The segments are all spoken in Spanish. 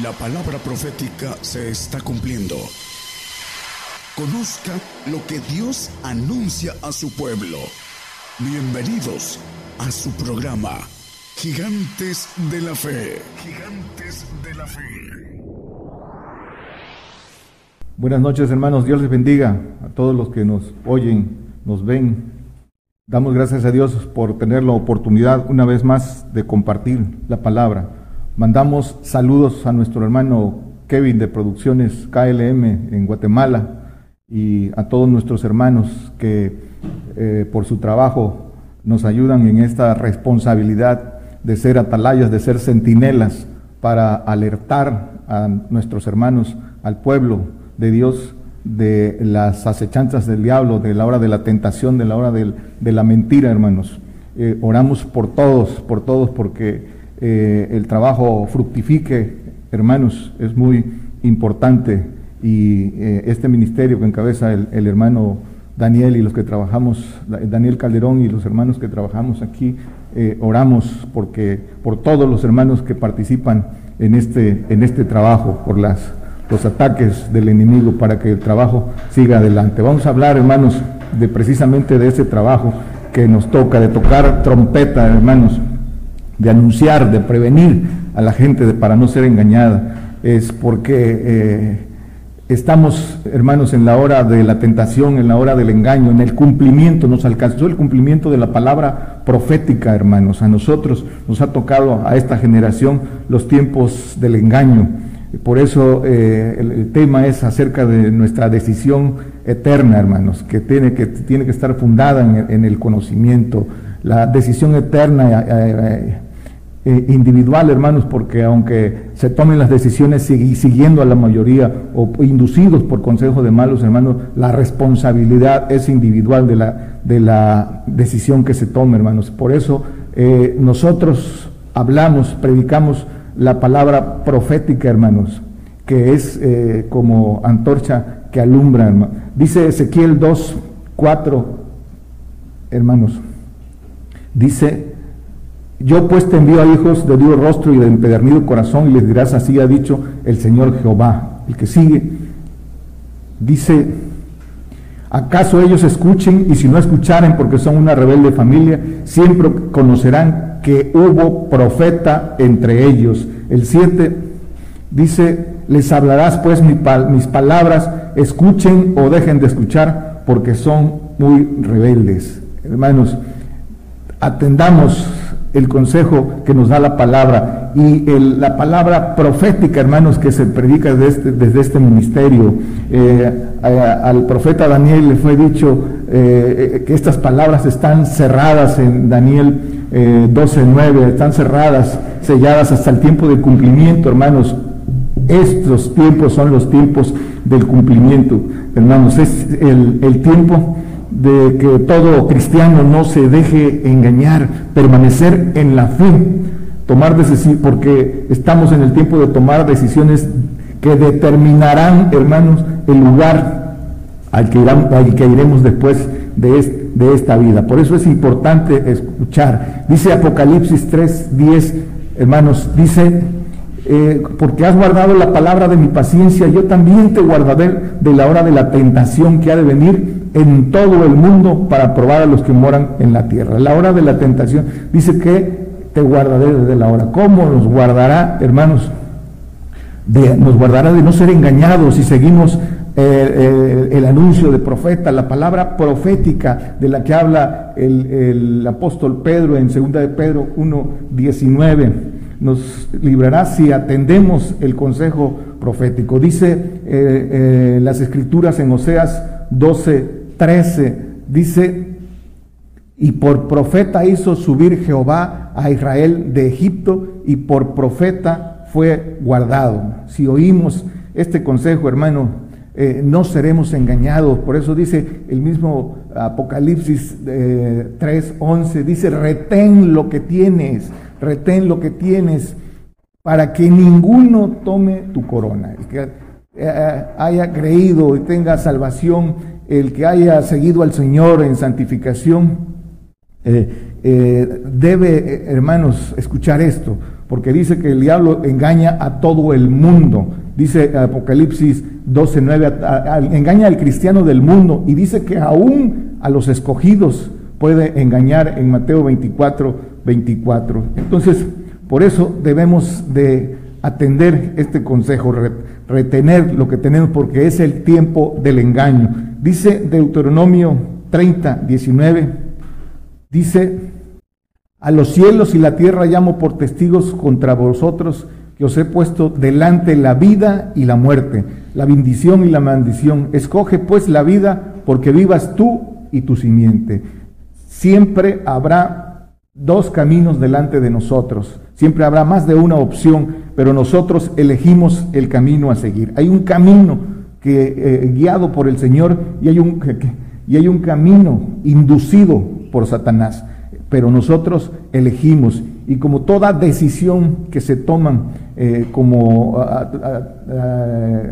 La palabra profética se está cumpliendo. Conozca lo que Dios anuncia a su pueblo. Bienvenidos a su programa, Gigantes de la Fe. Gigantes de la Fe. Buenas noches hermanos, Dios les bendiga a todos los que nos oyen, nos ven. Damos gracias a Dios por tener la oportunidad una vez más de compartir la palabra. Mandamos saludos a nuestro hermano Kevin de Producciones KLM en Guatemala y a todos nuestros hermanos que eh, por su trabajo nos ayudan en esta responsabilidad de ser atalayas, de ser centinelas para alertar a nuestros hermanos, al pueblo de Dios de las acechanzas del diablo, de la hora de la tentación, de la hora de la mentira, hermanos. Eh, oramos por todos, por todos, porque eh, el trabajo fructifique, hermanos, es muy importante. Y eh, este ministerio que encabeza el, hermano Daniel y los que trabajamos, Daniel Calderón y los hermanos que trabajamos aquí, oramos porque por todos los hermanos que participan en este, en este trabajo, por las los ataques del enemigo para que el trabajo siga adelante. Vamos a hablar, hermanos, de precisamente de ese trabajo que nos toca, de tocar trompeta, hermanos, de anunciar, de prevenir a la gente para no ser engañada. Es porque eh, estamos, hermanos, en la hora de la tentación, en la hora del engaño, en el cumplimiento, nos alcanzó el cumplimiento de la palabra profética, hermanos. A nosotros nos ha tocado, a esta generación, los tiempos del engaño por eso eh, el, tema es acerca de nuestra decisión eterna, hermanos, que tiene que, tiene que estar fundada en, el conocimiento. La decisión eterna eh, eh, individual, hermanos, porque aunque se tomen las decisiones siguiendo a la mayoría o inducidos por consejo de malos, hermanos, la responsabilidad es individual de la, de la decisión que se tome, hermanos. Por eso nosotros hablamos, predicamos, la palabra profética, hermanos, que es eh, como antorcha que alumbra, hermano. Dice Ezequiel 2, 4, hermanos, dice, yo pues te envío a hijos de duro rostro y de empedernido corazón y les dirás, así ha dicho el Señor Jehová. El que sigue, dice, ¿acaso ellos escuchen y si no escucharen porque son una rebelde familia, siempre conocerán que hubo profeta entre ellos. El 7 dice, les hablarás pues mis palabras, escuchen o dejen de escuchar, porque son muy rebeldes. Hermanos, atendamos el consejo que nos da la palabra y la palabra profética, hermanos, que se predica desde este, desde este ministerio. Eh, al profeta Daniel le fue dicho eh, que estas palabras están cerradas en Daniel 12.9, eh, están cerradas, selladas hasta el tiempo de cumplimiento, hermanos. Estos tiempos son los tiempos del cumplimiento, hermanos. Es el, el tiempo de que todo cristiano no se deje engañar, permanecer en la fe, tomar decisiones, porque estamos en el tiempo de tomar decisiones que determinarán, hermanos, el lugar al que, al que iremos después de, de esta vida. Por eso es importante escuchar. Dice Apocalipsis 3, 10, hermanos, dice, eh, porque has guardado la palabra de mi paciencia, yo también te guardaré de la hora de la tentación que ha de venir en todo el mundo para probar a los que moran en la tierra. La hora de la tentación dice que te guardaré desde la hora. ¿Cómo nos guardará, hermanos? nos guardará de no ser engañados si seguimos el anuncio de profeta, la palabra profética de la que habla el, apóstol Pedro en 2 de Pedro 1, 19, nos librará si atendemos el consejo profético. Dice eh, eh, las escrituras en Oseas 12, 13, dice, y por profeta hizo subir Jehová a Israel de Egipto y por profeta fue guardado. Si oímos este consejo, hermano, eh, no seremos engañados. Por eso dice el mismo Apocalipsis eh, 3:11, dice, retén lo que tienes, retén lo que tienes, para que ninguno tome tu corona. El que eh, haya creído y tenga salvación, el que haya seguido al Señor en santificación, eh, debe, hermanos, escuchar esto porque dice que el diablo engaña a todo el mundo. Dice Apocalipsis 12:9, engaña al cristiano del mundo y dice que aún a los escogidos puede engañar en Mateo 24, 24. Entonces, por eso debemos de atender este consejo, retener lo que tenemos, porque es el tiempo del engaño. Dice Deuteronomio 30, 19, dice, a los cielos y la tierra llamo por testigos contra vosotros, que os he puesto delante la vida y la muerte, la bendición y la maldición. Escoge pues la vida, porque vivas tú y tu simiente. Siempre habrá dos caminos delante de nosotros Siempre habrá más de una opción, pero nosotros elegimos el camino a seguir. Hay un camino que eh, guiado por el Señor y hay un, y hay un camino inducido por Satanás, pero nosotros elegimos y como toda decisión que se toman eh, como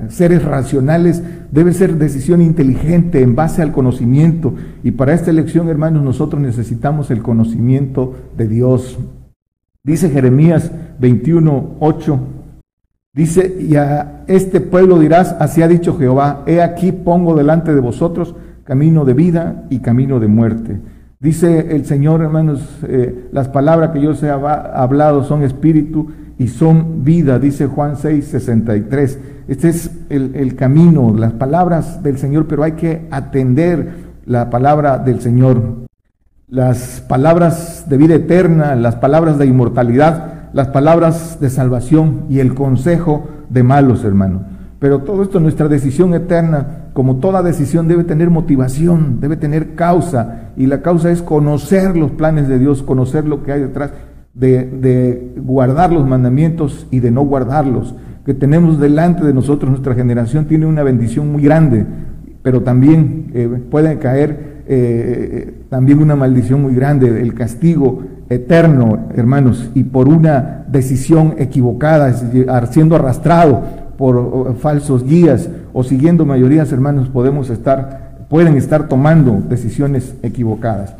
seres racionales, debe ser decisión inteligente en base al conocimiento. Y para esta elección, hermanos, nosotros necesitamos el conocimiento de Dios. Dice Jeremías 21, 8. Dice, y a este pueblo dirás, así ha dicho Jehová, he aquí pongo delante de vosotros camino de vida y camino de muerte. Dice el Señor, hermanos, eh, las palabras que yo os he hablado son espíritu y son vida, dice Juan 6, 63. Este es el, el camino, las palabras del Señor, pero hay que atender la palabra del Señor las palabras de vida eterna, las palabras de inmortalidad, las palabras de salvación y el consejo de malos, hermano. Pero todo esto, nuestra decisión eterna, como toda decisión, debe tener motivación, debe tener causa. Y la causa es conocer los planes de Dios, conocer lo que hay detrás, de, de guardar los mandamientos y de no guardarlos. Que tenemos delante de nosotros, nuestra generación tiene una bendición muy grande, pero también eh, pueden caer eh, también una maldición muy grande, el castigo eterno, hermanos, y por una decisión equivocada, siendo arrastrado por falsos guías o siguiendo mayorías, hermanos, podemos estar, pueden estar tomando decisiones equivocadas.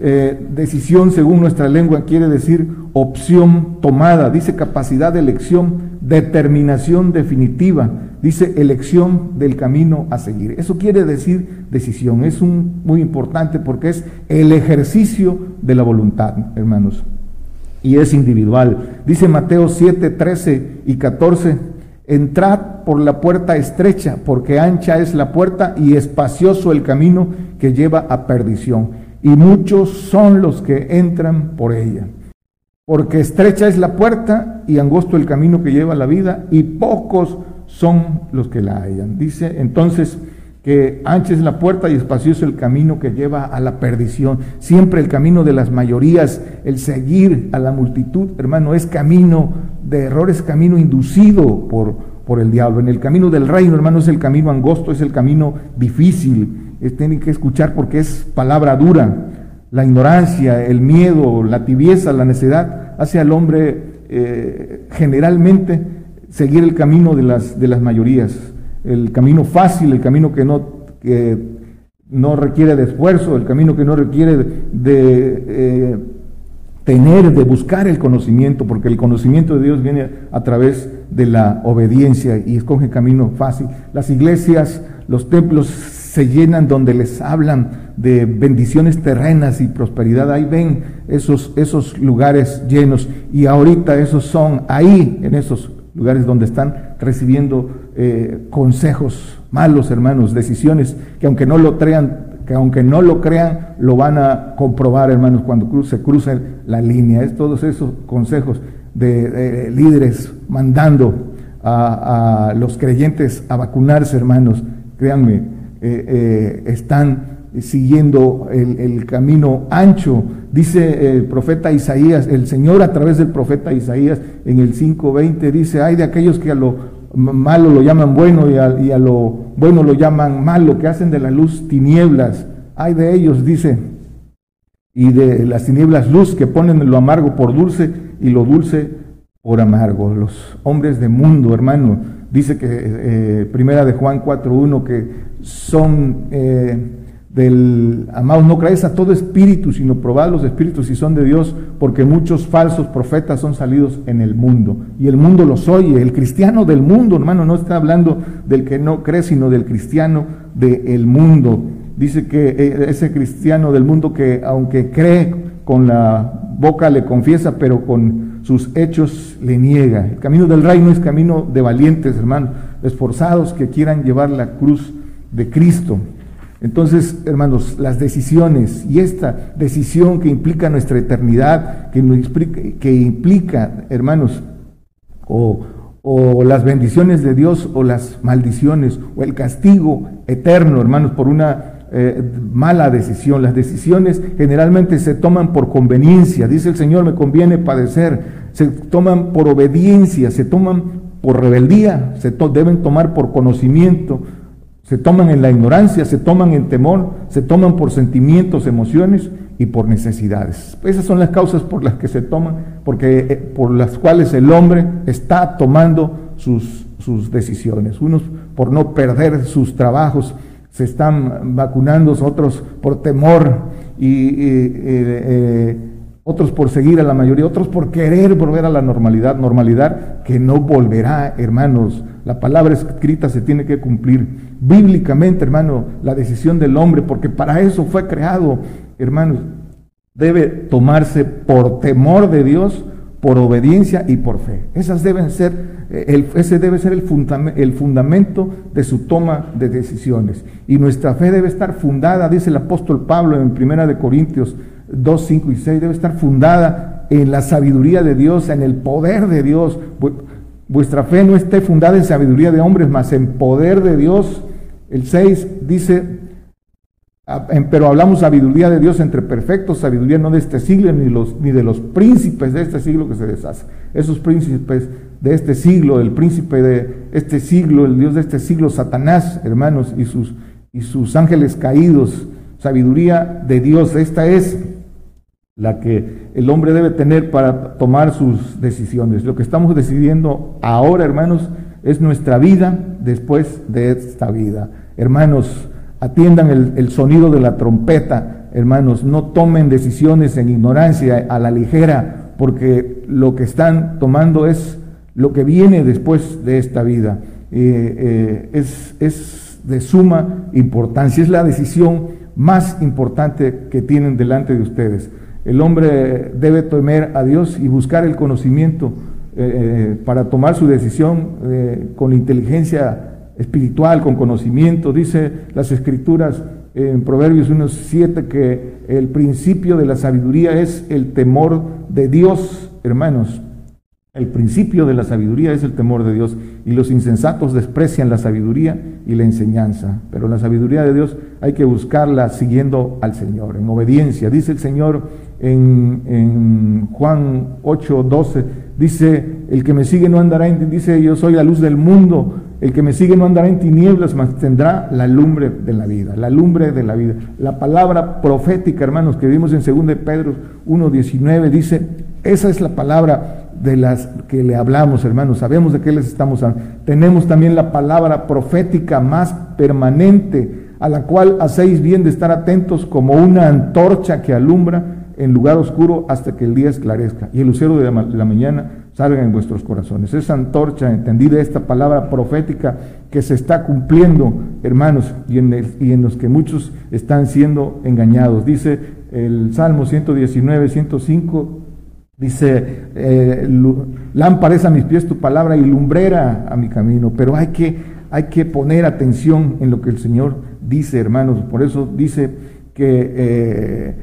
Eh, decisión, según nuestra lengua, quiere decir opción tomada, dice capacidad de elección, determinación definitiva, dice elección del camino a seguir. Eso quiere decir decisión, es un, muy importante porque es el ejercicio de la voluntad, hermanos, y es individual. Dice Mateo 7, 13 y 14, entrad por la puerta estrecha, porque ancha es la puerta y espacioso el camino que lleva a perdición, y muchos son los que entran por ella. Porque estrecha es la puerta y angosto el camino que lleva a la vida, y pocos son los que la hallan. Dice entonces que ancha es la puerta y espacioso el camino que lleva a la perdición. Siempre el camino de las mayorías, el seguir a la multitud, hermano, es camino de error, es camino inducido por, por el diablo. En el camino del reino, hermano, es el camino angosto, es el camino difícil. Es, tienen que escuchar porque es palabra dura. La ignorancia, el miedo, la tibieza, la necedad hace al hombre eh, generalmente seguir el camino de las, de las mayorías, el camino fácil, el camino que no, que no requiere de esfuerzo, el camino que no requiere de, eh, tener, de buscar el conocimiento, porque el conocimiento de Dios viene a través de la obediencia y escoge camino fácil. Las iglesias, los templos se llenan donde les hablan de bendiciones terrenas y prosperidad. Ahí ven esos, esos lugares llenos y ahorita esos son ahí, en esos lugares donde están recibiendo eh, consejos malos, hermanos, decisiones que aunque no lo crean, que aunque no lo crean, lo van a comprobar, hermanos, cuando se cruza la línea. Es todos esos consejos de, líderes mandando a, los creyentes a vacunarse, hermanos. Créanme, eh, eh, están siguiendo el, camino ancho. Dice el profeta Isaías, el Señor a través del profeta Isaías en el 5.20 dice, hay de aquellos que a lo malo lo llaman bueno y a, lo bueno lo llaman malo, que hacen de la luz tinieblas. Hay de ellos, dice, y de las tinieblas luz que ponen lo amargo por dulce y lo dulce por amargo. Los hombres de mundo, hermano, dice que eh, primera de Juan 4.1 que son... Eh, del, amados, no creáis a todo espíritu, sino probad los espíritus si son de Dios, porque muchos falsos profetas son salidos en el mundo. Y el mundo los oye, el cristiano del mundo, hermano, no está hablando del que no cree, sino del cristiano del mundo. Dice que eh, ese cristiano del mundo que aunque cree con la boca le confiesa, pero con sus hechos le niega. El camino del reino es camino de valientes, hermano, esforzados que quieran llevar la cruz de Cristo. Entonces, hermanos, las decisiones y esta decisión que implica nuestra eternidad, que, que implica, hermanos, o, o las bendiciones de Dios o las maldiciones o el castigo eterno, hermanos, por una eh, mala decisión. Las decisiones generalmente se toman por conveniencia. Dice el Señor, me conviene padecer. Se toman por obediencia, se toman por rebeldía, se deben tomar por conocimiento, se toman en la ignorancia, se toman en temor, se toman por sentimientos, emociones y por necesidades. Esas son las causas por las que se toman, porque eh, por las cuales el hombre está tomando sus, sus decisiones. Unos por no perder sus trabajos, se están vacunando, otros por temor y, eh, otros por seguir a la mayoría, otros por querer volver a la normalidad, normalidad que no volverá, hermanos. La palabra escrita se tiene que cumplir bíblicamente, hermano, la decisión del hombre, porque para eso fue creado, hermanos. Debe tomarse por temor de Dios, por obediencia y por fe. Esas deben ser ese debe ser el, el fundamento de su toma de decisiones. Y nuestra fe debe estar fundada, dice el apóstol Pablo en Primera de Corintios 2, 5 y 6, debe estar fundada en la sabiduría de Dios, en el poder de Dios. Vuestra fe no esté fundada en sabiduría de hombres, mas en poder de Dios. El 6 dice, ah, pero hablamos sabiduría de Dios entre perfectos, sabiduría no de este siglo ni, los, ni de los príncipes de este siglo que se deshacen. Esos príncipes de este siglo, el príncipe de este siglo, el Dios de este siglo, Satanás, hermanos, y sus, y sus ángeles caídos, sabiduría de Dios. Esta es la que el hombre debe tener para tomar sus decisiones. Lo que estamos decidiendo ahora, hermanos, es nuestra vida después de esta vida. Hermanos, atiendan el, sonido de la trompeta, hermanos, no tomen decisiones en ignorancia, a la ligera, porque lo que están tomando es lo que viene después de esta vida. Eh, eh, es de suma importancia, es la decisión más importante que tienen delante de ustedes. El hombre debe temer a Dios y buscar el conocimiento eh, para tomar su decisión con inteligencia espiritual, con conocimiento. Dice las escrituras en Proverbios 1.7 que el principio de la sabiduría es el temor de Dios, hermanos. El principio de la sabiduría es el temor de Dios y los insensatos desprecian la sabiduría y la enseñanza, pero la sabiduría de Dios hay que buscarla siguiendo al Señor, en obediencia. Dice el Señor en, Juan 8, 12, dice, el que me sigue no andará en, dice, yo soy la luz del mundo, el que me sigue no andará en tinieblas, mas tendrá la lumbre de la vida, la lumbre de la vida. La palabra profética, hermanos, que vimos en 2 Pedro 1, 19, dice, esa es la palabra de las que le hablamos, hermanos. Sabemos de qué les estamos hablando. Tenemos también la palabra profética más permanente, a la cual hacéis bien de estar atentos como una antorcha que alumbra en lugar oscuro hasta que el día esclarezca y el lucero de la mañana salga en vuestros corazones. Esa antorcha, entendida esta palabra profética que se está cumpliendo, hermanos, y en, y en los que muchos están siendo engañados. Dice el Salmo 119, 105, Dice, eh, lámpara a mis pies tu palabra y lumbrera a mi camino. Pero hay que, hay que poner atención en lo que el Señor dice, hermanos. Por eso dice que eh,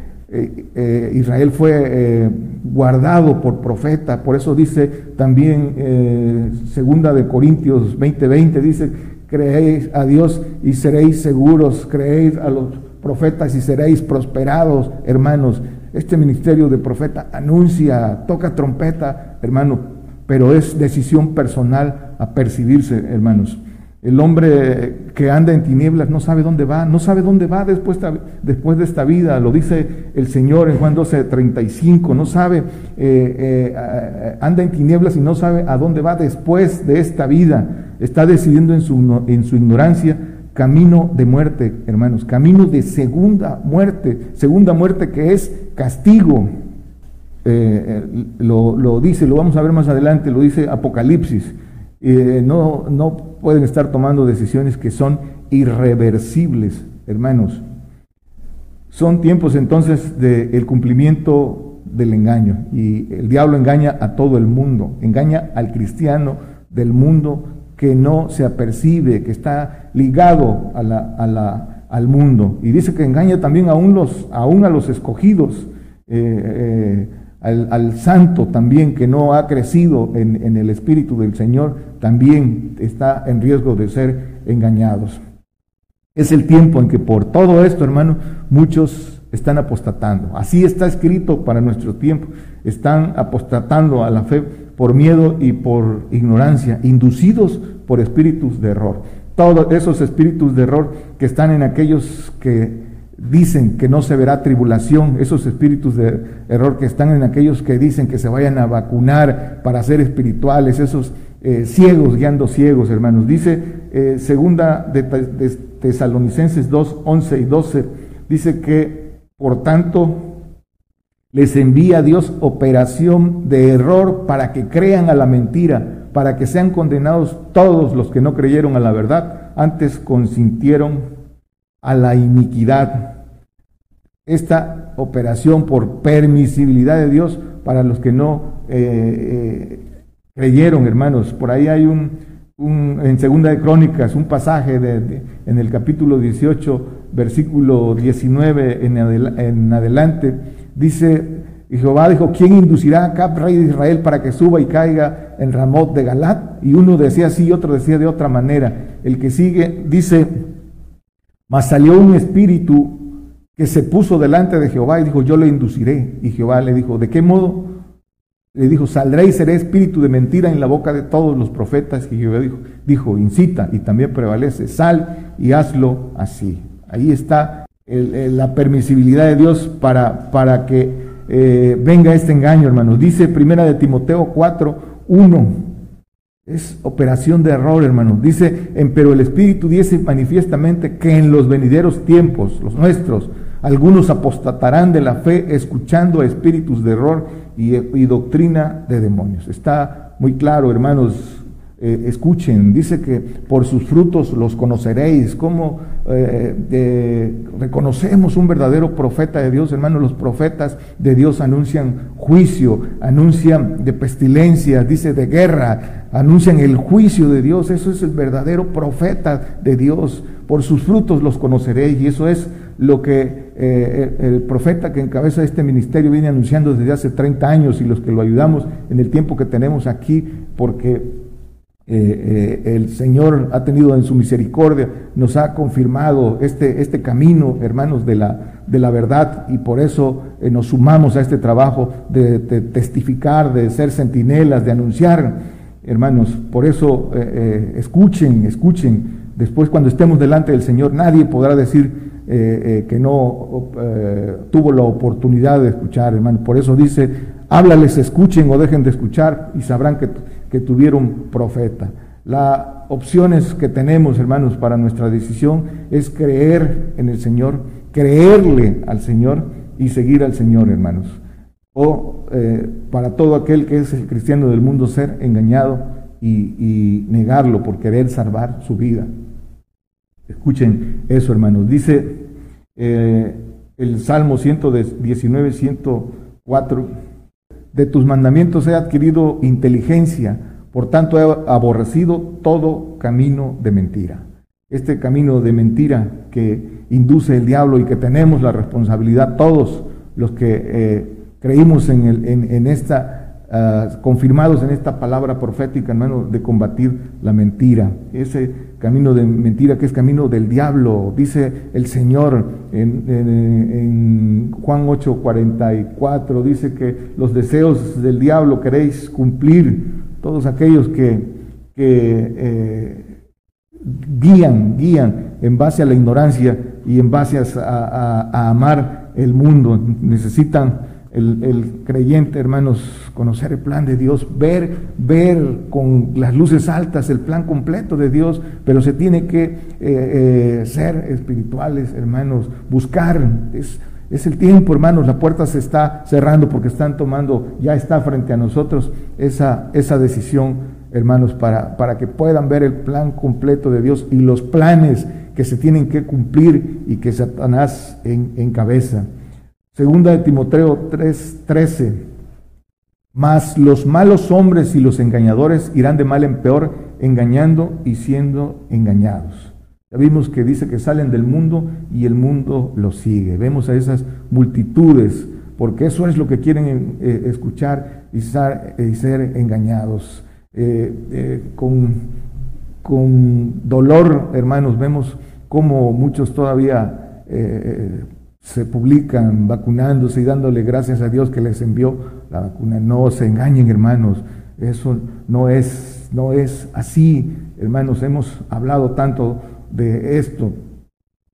eh, Israel fue guardado por profeta. Por eso dice también, segunda de Corintios 20:20, 20, dice, creéis a Dios y seréis seguros, creéis a los profetas y seréis prosperados, hermanos. Este ministerio de profeta anuncia, toca trompeta, hermano, pero es decisión personal a percibirse, hermanos. El hombre que anda en tinieblas no sabe dónde va, no sabe dónde va después, después de esta vida, lo dice el Señor en Juan 12, 35, no sabe, eh, eh, anda en tinieblas y no sabe a dónde va después de esta vida, está decidiendo en su, en su ignorancia camino de muerte, hermanos, camino de segunda muerte, segunda muerte que es castigo. Eh, eh, lo, dice, lo vamos a ver más adelante, lo dice Apocalipsis. Eh, no, no pueden estar tomando decisiones que son irreversibles, hermanos. Son tiempos entonces del cumplimiento del engaño y el diablo engaña a todo el mundo, engaña al cristiano del mundo que no se apercibe, que está ligado a la, al mundo. Y dice que engaña también aún, los, aún a los escogidos, eh, eh, al, santo también que no ha crecido en, en el Espíritu del Señor, también está en riesgo de ser engañados. Es el tiempo en que por todo esto, hermano, muchos están apostatando. Así está escrito para nuestro tiempo. Están apostatando a la fe por miedo y por ignorancia, inducidos por espíritus de error. Todos esos espíritus de error que están en aquellos que dicen que no se verá tribulación, esos espíritus de error que están en aquellos que dicen que se vayan a vacunar para ser espirituales, esos eh, ciegos guiando ciegos, hermanos. Dice eh, segunda de, de Tesalonicenses 2, 11 y 12, dice que, por tanto, les envía Dios operación de error para que crean a la mentira, para que sean condenados todos los que no creyeron a la verdad, antes consintieron a la iniquidad. Esta operación por permisibilidad de Dios para los que no eh, eh, creyeron, hermanos. Por ahí hay un, en Segunda de Crónicas un pasaje de, en el capítulo 18, versículo 19 en, en adelante Dice, y Jehová dijo, ¿quién inducirá a Cap, rey de Israel, para que suba y caiga en Ramot de Galat? Y uno decía así y otro decía de otra manera. El que sigue dice, mas salió un espíritu que se puso delante de Jehová y dijo, yo le induciré. Y Jehová le dijo, ¿de qué modo? Le dijo, saldré y seré espíritu de mentira en la boca de todos los profetas. Y Jehová dijo, dijo incita y también prevalece, sal y hazlo así. Ahí está la permisibilidad de Dios para, para que eh, venga este engaño, hermanos. Dice primera de Timoteo 4, 1. Es operación de error, hermanos. Dice, pero el Espíritu dice manifiestamente que en los venideros tiempos, los nuestros, algunos apostatarán de la fe escuchando a espíritus de error y doctrina de demonios. Está muy claro, hermanos, eh, escuchen, dice que por sus frutos los conoceréis, como eh, reconocemos un verdadero profeta de Dios, hermanos, los profetas de Dios anuncian juicio, anuncian de pestilencia, dice de guerra, anuncian el juicio de Dios, eso es el verdadero profeta de Dios, por sus frutos los conoceréis. Y eso es lo que eh, el profeta que encabeza este ministerio viene anunciando desde hace 30 años y los que lo ayudamos en el tiempo que tenemos aquí, porque eh, eh, el Señor ha tenido en su misericordia, nos ha confirmado este, este camino, hermanos, de la, de la verdad y por eso eh, nos sumamos a este trabajo de, testificar, de ser centinelas, de anunciar, hermanos. Por eso escuchen, escuchen. Después cuando estemos delante del Señor, nadie podrá decir que no tuvo la oportunidad de escuchar, hermanos. Por eso dice, háblales, escuchen o dejen de escuchar y sabrán que que tuvieron profeta. Las opciones que tenemos, hermanos, para nuestra decisión es creer en el Señor, creerle al Señor y seguir al Señor, hermanos. O eh, para todo aquel que es el cristiano del mundo, ser engañado y, negarlo por querer salvar su vida. Escuchen eso, hermanos. Dice eh, el Salmo 119, 104 de tus mandamientos he adquirido inteligencia, por tanto he aborrecido todo camino de mentira. Este camino de mentira que induce el diablo y que tenemos la responsabilidad todos los que eh, creímos en, esta Ah, confirmados en esta palabra profética, hermano, de combatir la mentira. Ese camino de mentira que es camino del diablo, dice el Señor en, en, Juan 8:44, dice que los deseos del diablo queréis cumplir, todos aquellos que, eh, guían, guían en base a la ignorancia y en base a amar el mundo, necesitan el, creyente, hermanos, conocer el plan de Dios, ver, ver con las luces altas el plan completo de Dios, pero se tiene que eh, eh, ser espirituales, hermanos, buscar. Es, es el tiempo, hermanos, la puerta se está cerrando porque están tomando, ya está frente a nosotros esa, esa decisión, hermanos, para, para que puedan ver el plan completo de Dios y los planes que se tienen que cumplir y que Satanás encabeza. Segunda de Timoteo 3:13. Mas los malos hombres y los engañadores irán de mal en peor, engañando y siendo engañados. Ya vimos que dice que salen del mundo y el mundo los sigue. Vemos a esas multitudes, porque eso es lo que quieren eh, escuchar y ser, engañados. Eh, eh, con, con, dolor, hermanos, vemos cómo muchos todavía se publican vacunándose y dándole gracias a Dios que les envió la vacuna. No se engañen, hermanos. Eso no es, no es así, hermanos. Hemos hablado tanto de esto.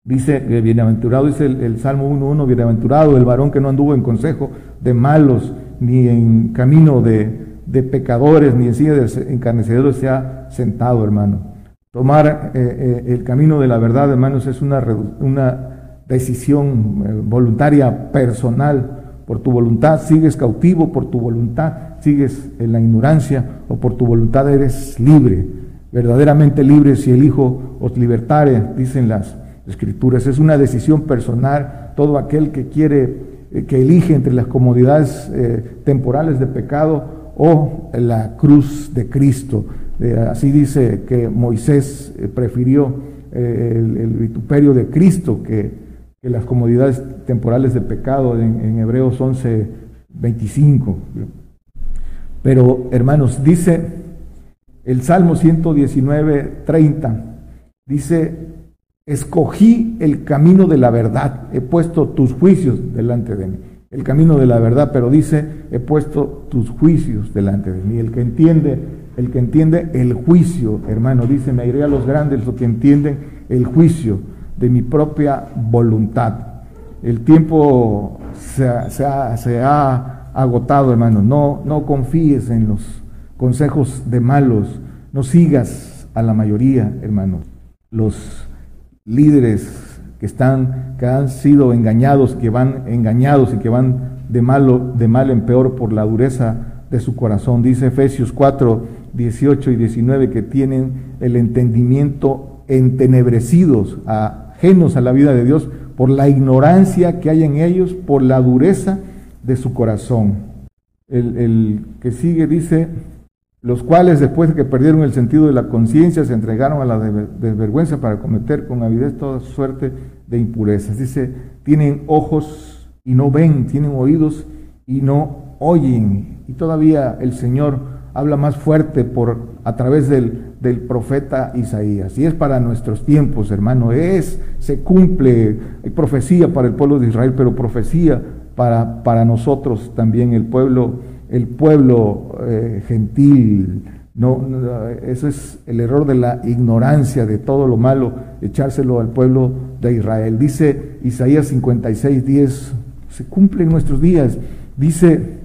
Dice que bienaventurado, dice el, Salmo 1.1, bienaventurado el varón que no anduvo en consejo de malos, ni en camino de, de pecadores, ni en silla de encarnecedores se ha sentado, hermano. Tomar eh, eh, el camino de la verdad, hermanos, es una, una decisión eh, voluntaria personal. Por tu voluntad sigues cautivo, por tu voluntad sigues en la ignorancia o por tu voluntad eres libre, verdaderamente libre si el Hijo os libertare, dicen las escrituras. Es una decisión personal. Todo aquel que quiere, eh, que elige entre las comodidades eh, temporales de pecado o la cruz de Cristo. así dice que Moisés prefirió el vituperio de Cristo que que las comodidades temporales de pecado en, Hebreos 11, 25. Pero, hermanos, dice el Salmo 119, 30, dice, escogí el camino de la verdad, he puesto tus juicios delante de mí. El camino de la verdad, pero dice, he puesto tus juicios delante de mí. El que entiende, el que entiende el juicio, hermano, dice, me iré a los grandes, los que entienden el juicio de mi propia voluntad. El tiempo se, ha, agotado, hermano. No, no confíes en los consejos de malos. No sigas a la mayoría, hermano. Los líderes que están, que han sido engañados, que van engañados y que van de malo, de mal en peor por la dureza de su corazón. Dice Efesios 4, 18 y 19 que tienen el entendimiento entenebrecidos a a la vida de Dios por la ignorancia que hay en ellos, por la dureza de su corazón. El, que sigue dice, los cuales después de que perdieron el sentido de la conciencia se entregaron a la desvergüenza para cometer con avidez toda suerte de impurezas. Dice, tienen ojos y no ven, tienen oídos y no oyen. Y todavía el Señor habla más fuerte por a través del, del profeta Isaías. Y es para nuestros tiempos, hermano, es, se cumple, hay profecía para el pueblo de Israel, pero profecía para, para nosotros también, el pueblo, el pueblo eh, gentil. No, eso es el error de la ignorancia de todo lo malo, echárselo al pueblo de Israel. Dice Isaías 56, 10, se cumple en nuestros días. Dice,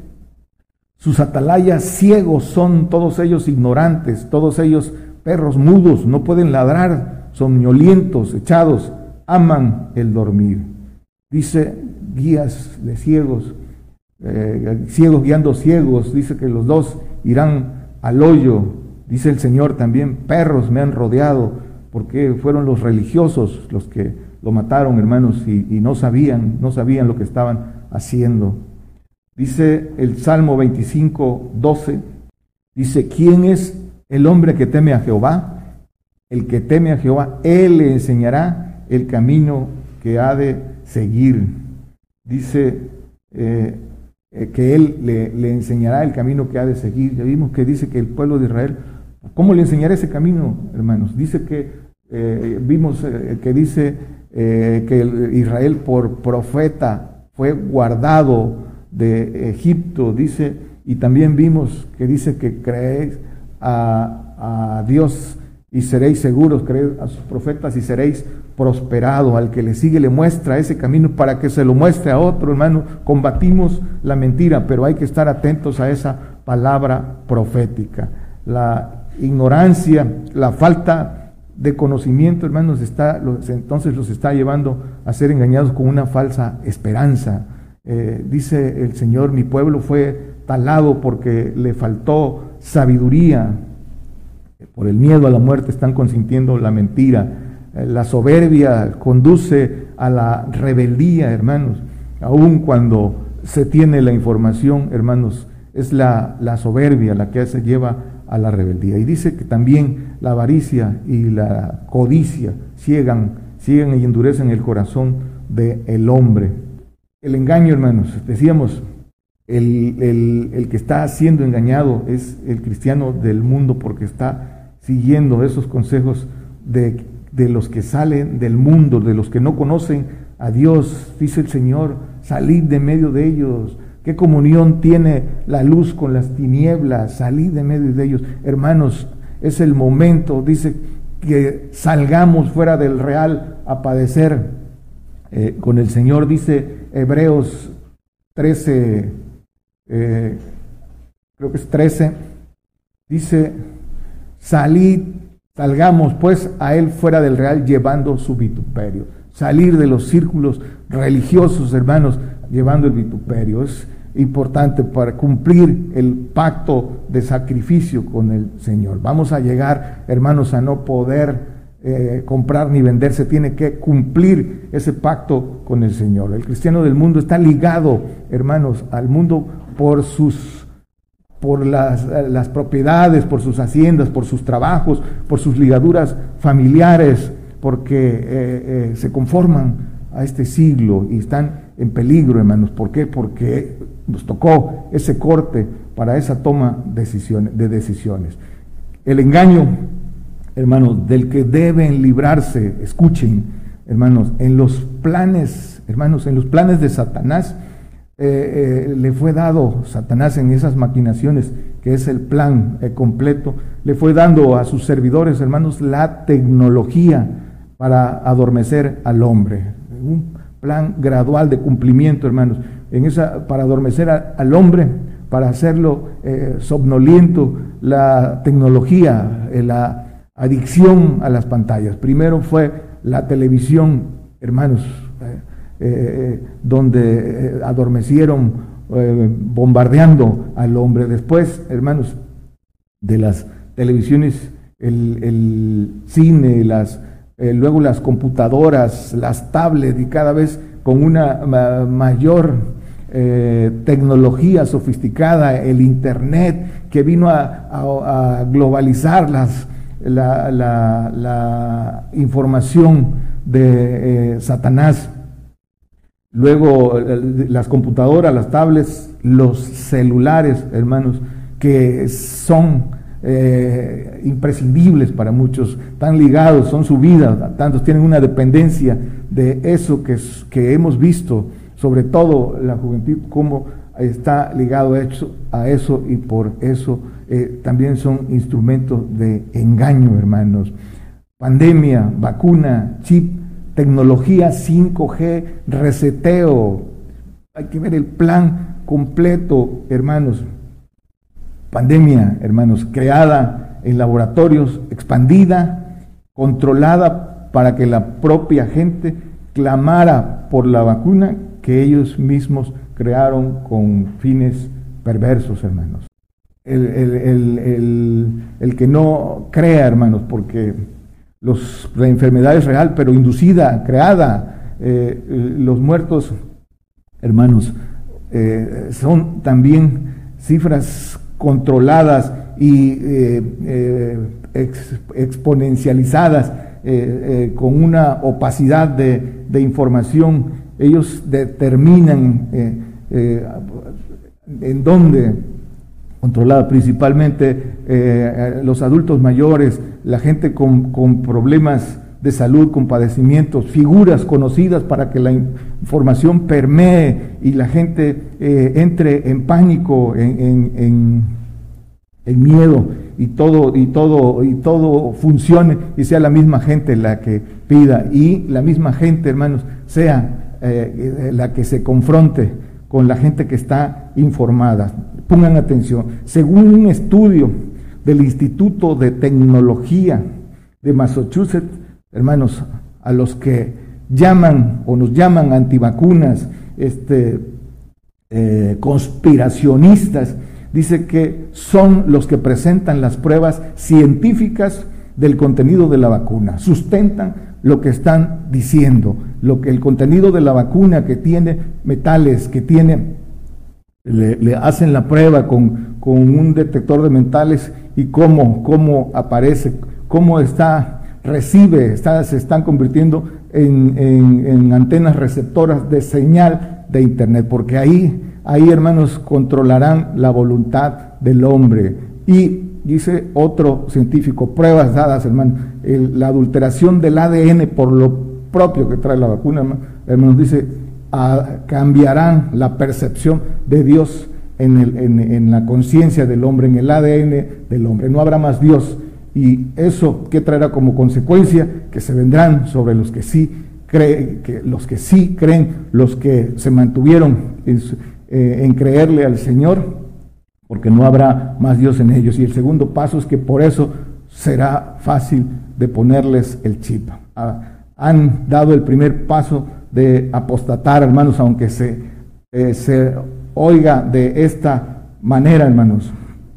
sus atalayas ciegos son todos ellos ignorantes, todos ellos perros mudos, no pueden ladrar, somnolientos, echados, aman el dormir. Dice guías de ciegos, eh, ciegos guiando ciegos, dice que los dos irán al hoyo. Dice el Señor también, perros me han rodeado, porque fueron los religiosos los que lo mataron, hermanos, y, y no sabían, no sabían lo que estaban haciendo. Dice el Salmo 25, 12, dice, ¿quién es el hombre que teme a Jehová, el que teme a Jehová, él le enseñará el camino que ha de seguir. Dice eh, eh, que él le, enseñará el camino que ha de seguir. Ya vimos que dice que el pueblo de Israel, ¿cómo le enseñará ese camino, hermanos? Dice que, eh, vimos que dice que Israel por profeta fue guardado de Egipto, dice, y también vimos que dice que creéis a, Dios y seréis seguros, creed a sus profetas y seréis prosperado, al que le sigue le muestra ese camino para que se lo muestre a otro, hermano. Combatimos la mentira, pero hay que estar atentos a esa palabra profética. La ignorancia, la falta de conocimiento, hermanos, está, entonces los está llevando a ser engañados con una falsa esperanza. Eh, dice el Señor, mi pueblo fue talado porque le faltó sabiduría. Por el miedo a la muerte están consintiendo la mentira eh, la soberbia conduce a la rebeldía, hermanos. Aun cuando se tiene la información, hermanos, es la, la soberbia la que se lleva a la rebeldía. Y dice que también la avaricia y la codicia ciegan, cieguen y endurecen el corazón del el hombre. El engaño, hermanos, decíamos, el, que está siendo engañado es el cristiano del mundo porque está siguiendo esos consejos de de los que salen del mundo, de los que no conocen a Dios, dice el Señor, salid de medio de ellos. ¿Qué comunión tiene la luz con las tinieblas? Salid de medio de ellos. Hermanos, es el momento, dice, que salgamos fuera del real a padecer eh, con el Señor, dice Hebreos 13, eh, creo que es 13, dice, salid Salgamos pues a él fuera del real llevando su vituperio. Salir de los círculos religiosos, hermanos, llevando el vituperio. Es importante para cumplir el pacto de sacrificio con el Señor. Vamos a llegar, hermanos, a no poder eh, comprar ni vender. Se tiene que cumplir ese pacto con el Señor. El cristiano del mundo está ligado, hermanos, al mundo por sus por las, las, propiedades, por sus haciendas, por sus trabajos, por sus ligaduras familiares, porque eh, eh, se conforman a este siglo y están en peligro, hermanos. ¿Por qué? Porque nos tocó ese corte para esa toma decisiones, de decisiones. El engaño, hermanos, del que deben librarse, escuchen, hermanos, en los planes, hermanos, en los planes de Satanás, eh, eh, le fue dado Satanás en esas maquinaciones, que es el plan eh, completo, le fue dando a sus servidores, hermanos, la tecnología para adormecer al hombre. Un plan gradual de cumplimiento, hermanos, en esa, para adormecer al hombre, para hacerlo somnoliento, la tecnología, la adicción a las pantallas. Primero fue la televisión, hermanos, eh, eh, donde eh, adormecieron bombardeando al hombre. Después, hermanos, de las televisiones, el, cine, las, luego las computadoras, las tablets y cada vez con una mayor tecnología sofisticada, el Internet que vino a, globalizar las, la, la, información de Satanás. Luego las computadoras, las tablets, los celulares, hermanos, que son eh, imprescindibles para muchos, están ligados, son su vida, tantos tienen una dependencia de eso que, que hemos visto, sobre todo la juventud, cómo está ligado a eso, y por eso eh, también son instrumentos de engaño, hermanos. Pandemia, vacuna, chip, tecnología 5G, reseteo. Hay que ver el plan completo, hermanos. Pandemia, hermanos, creada en laboratorios, expandida, controlada para que la propia gente clamara por la vacuna que ellos mismos crearon con fines perversos, hermanos. El, el que no crea, hermanos, porque los, la enfermedad es real, pero inducida, creada. Eh, los muertos, hermanos, eh, son también cifras controladas y eh, exponencializadas con una opacidad de, de, información. Ellos determinan en dónde controlada principalmente eh, los adultos mayores, la gente con, problemas de salud, con padecimientos, figuras conocidas para que la información permee y la gente eh, entre en pánico, en, miedo y todo y todo y todo funcione y sea la misma gente la que pida y la misma gente, hermanos, sea eh, la que se confronte con la gente que está informada. Pongan atención. Según un estudio del Instituto de Tecnología de Massachusetts, hermanos, a los que llaman o nos llaman antivacunas, este, eh, conspiracionistas, dice que son los que presentan las pruebas científicas del contenido de la vacuna, sustentan lo que están diciendo, lo que el contenido de la vacuna que tiene metales, que tiene, le, hacen la prueba con, un detector de metales y cómo, cómo aparece, cómo está, recibe, está, se están convirtiendo en, en antenas receptoras de señal de Internet, porque ahí ahí hermanos controlarán la voluntad del hombre. Y dice otro científico, pruebas dadas, hermano, la adulteración del ADN por lo propio que trae la vacuna, hermanos, dice, cambiarán la percepción de Dios en, el, en, la conciencia del hombre, en el ADN del hombre. No habrá más Dios. Y eso, ¿qué traerá como consecuencia? Que se vendrán sobre los que sí creen, que los que sí creen, los que se mantuvieron en, eh, en creerle al Señor, porque no habrá más Dios en ellos. Y el segundo paso es que por eso será fácil de ponerles el chip. Ah, han dado el primer paso de apostatar, hermanos, aunque se, eh, se oiga de esta manera, hermanos.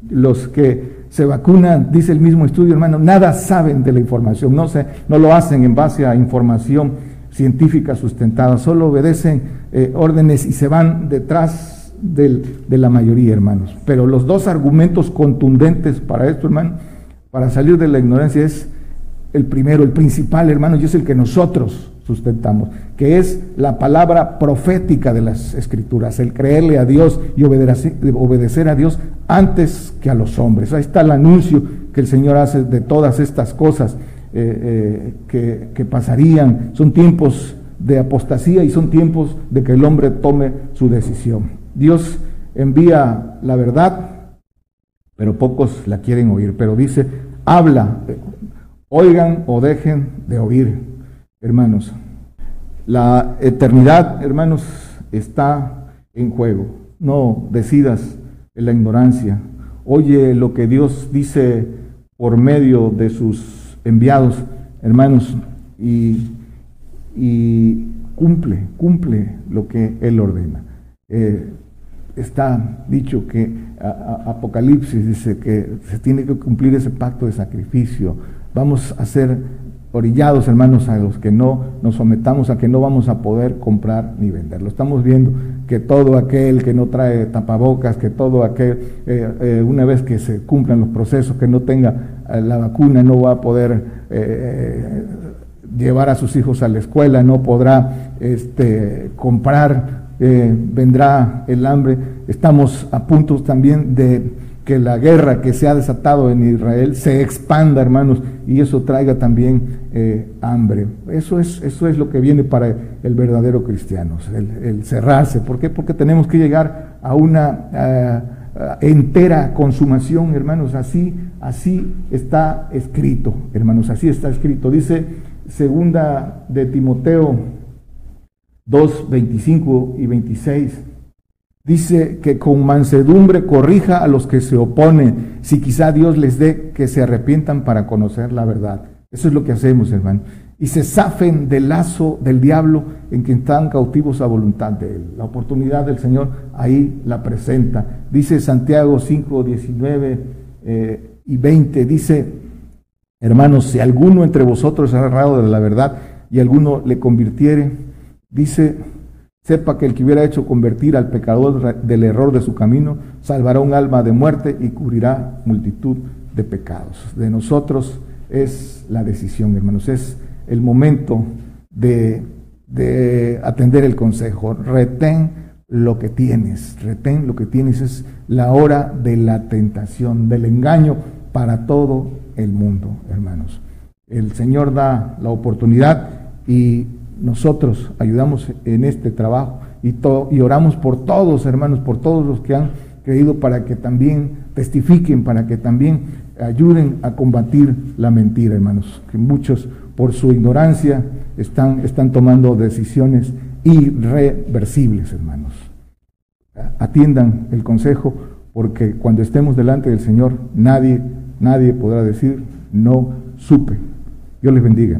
Los que se vacunan, dice el mismo estudio, hermano, nada saben de la información, no, se, no lo hacen en base a información científica sustentada, solo obedecen eh, órdenes y se van detrás de la mayoría, hermanos. Pero los dos argumentos contundentes para esto, hermano, para salir de la ignorancia es el primero, el principal, hermanos, y es el que nosotros sustentamos, que es la palabra profética de las escrituras, el creerle a Dios y obedecer a Dios antes que a los hombres. Ahí está el anuncio que el Señor hace de todas estas cosas eh, eh, que pasarían. Son tiempos de apostasía y son tiempos de que el hombre tome su decisión. Dios envía la verdad, pero pocos la quieren oír. Pero dice, habla, oigan o dejen de oír, hermanos. La eternidad, hermanos, está en juego. No decidas en la ignorancia. Oye lo que Dios dice por medio de sus enviados, hermanos, y cumple, cumple lo que Él ordena. Eh, está dicho que Apocalipsis dice que se tiene que cumplir ese pacto de sacrificio. Vamos a ser orillados, hermanos, a los que no nos sometamos a que no vamos a poder comprar ni venderlo. Estamos viendo que todo aquel que no trae tapabocas, que todo aquel, eh, eh, una vez que se cumplan los procesos, que no tenga la vacuna, no va a poder llevar a sus hijos a la escuela, no podrá este, comprar, eh, vendrá el hambre. Estamos a punto también de que la guerra que se ha desatado en Israel se expanda, hermanos, y eso traiga también eh, hambre. Eso es, eso es lo que viene para el verdadero cristiano, el, cerrarse. ¿Por qué? Porque tenemos que llegar a una eh, entera consumación, hermanos. Así, así está escrito, hermanos, así está escrito. Dice Segunda de Timoteo 2, 25 y 26. Dice que con mansedumbre corrija a los que se oponen, si quizá Dios les dé que se arrepientan para conocer la verdad. Eso es lo que hacemos, hermano. Y se zafen del lazo del diablo en que están cautivos a voluntad de él. La oportunidad del Señor ahí la presenta. Dice Santiago 5, 19 eh, y 20, dice, Hermanos, si alguno entre vosotros ha agarrado de la verdad y alguno le convirtiere, dice, sepa que el que hubiera hecho convertir al pecador del error de su camino, salvará un alma de muerte y cubrirá multitud de pecados. De nosotros es la decisión, hermanos, es el momento de, de atender el consejo. Retén lo que tienes, retén lo que tienes, es la hora de la tentación, del engaño para todo el mundo, hermanos. El Señor da la oportunidad y nosotros ayudamos en este trabajo y, oramos por todos, hermanos, por todos los que han creído para que también testifiquen para que también ayuden a combatir la mentira, hermanos, que muchos por su ignorancia están, están tomando decisiones irreversibles, hermanos. Atiendan el consejo porque cuando estemos delante del Señor nadie, nadie podrá decir no supe. Dios les bendiga.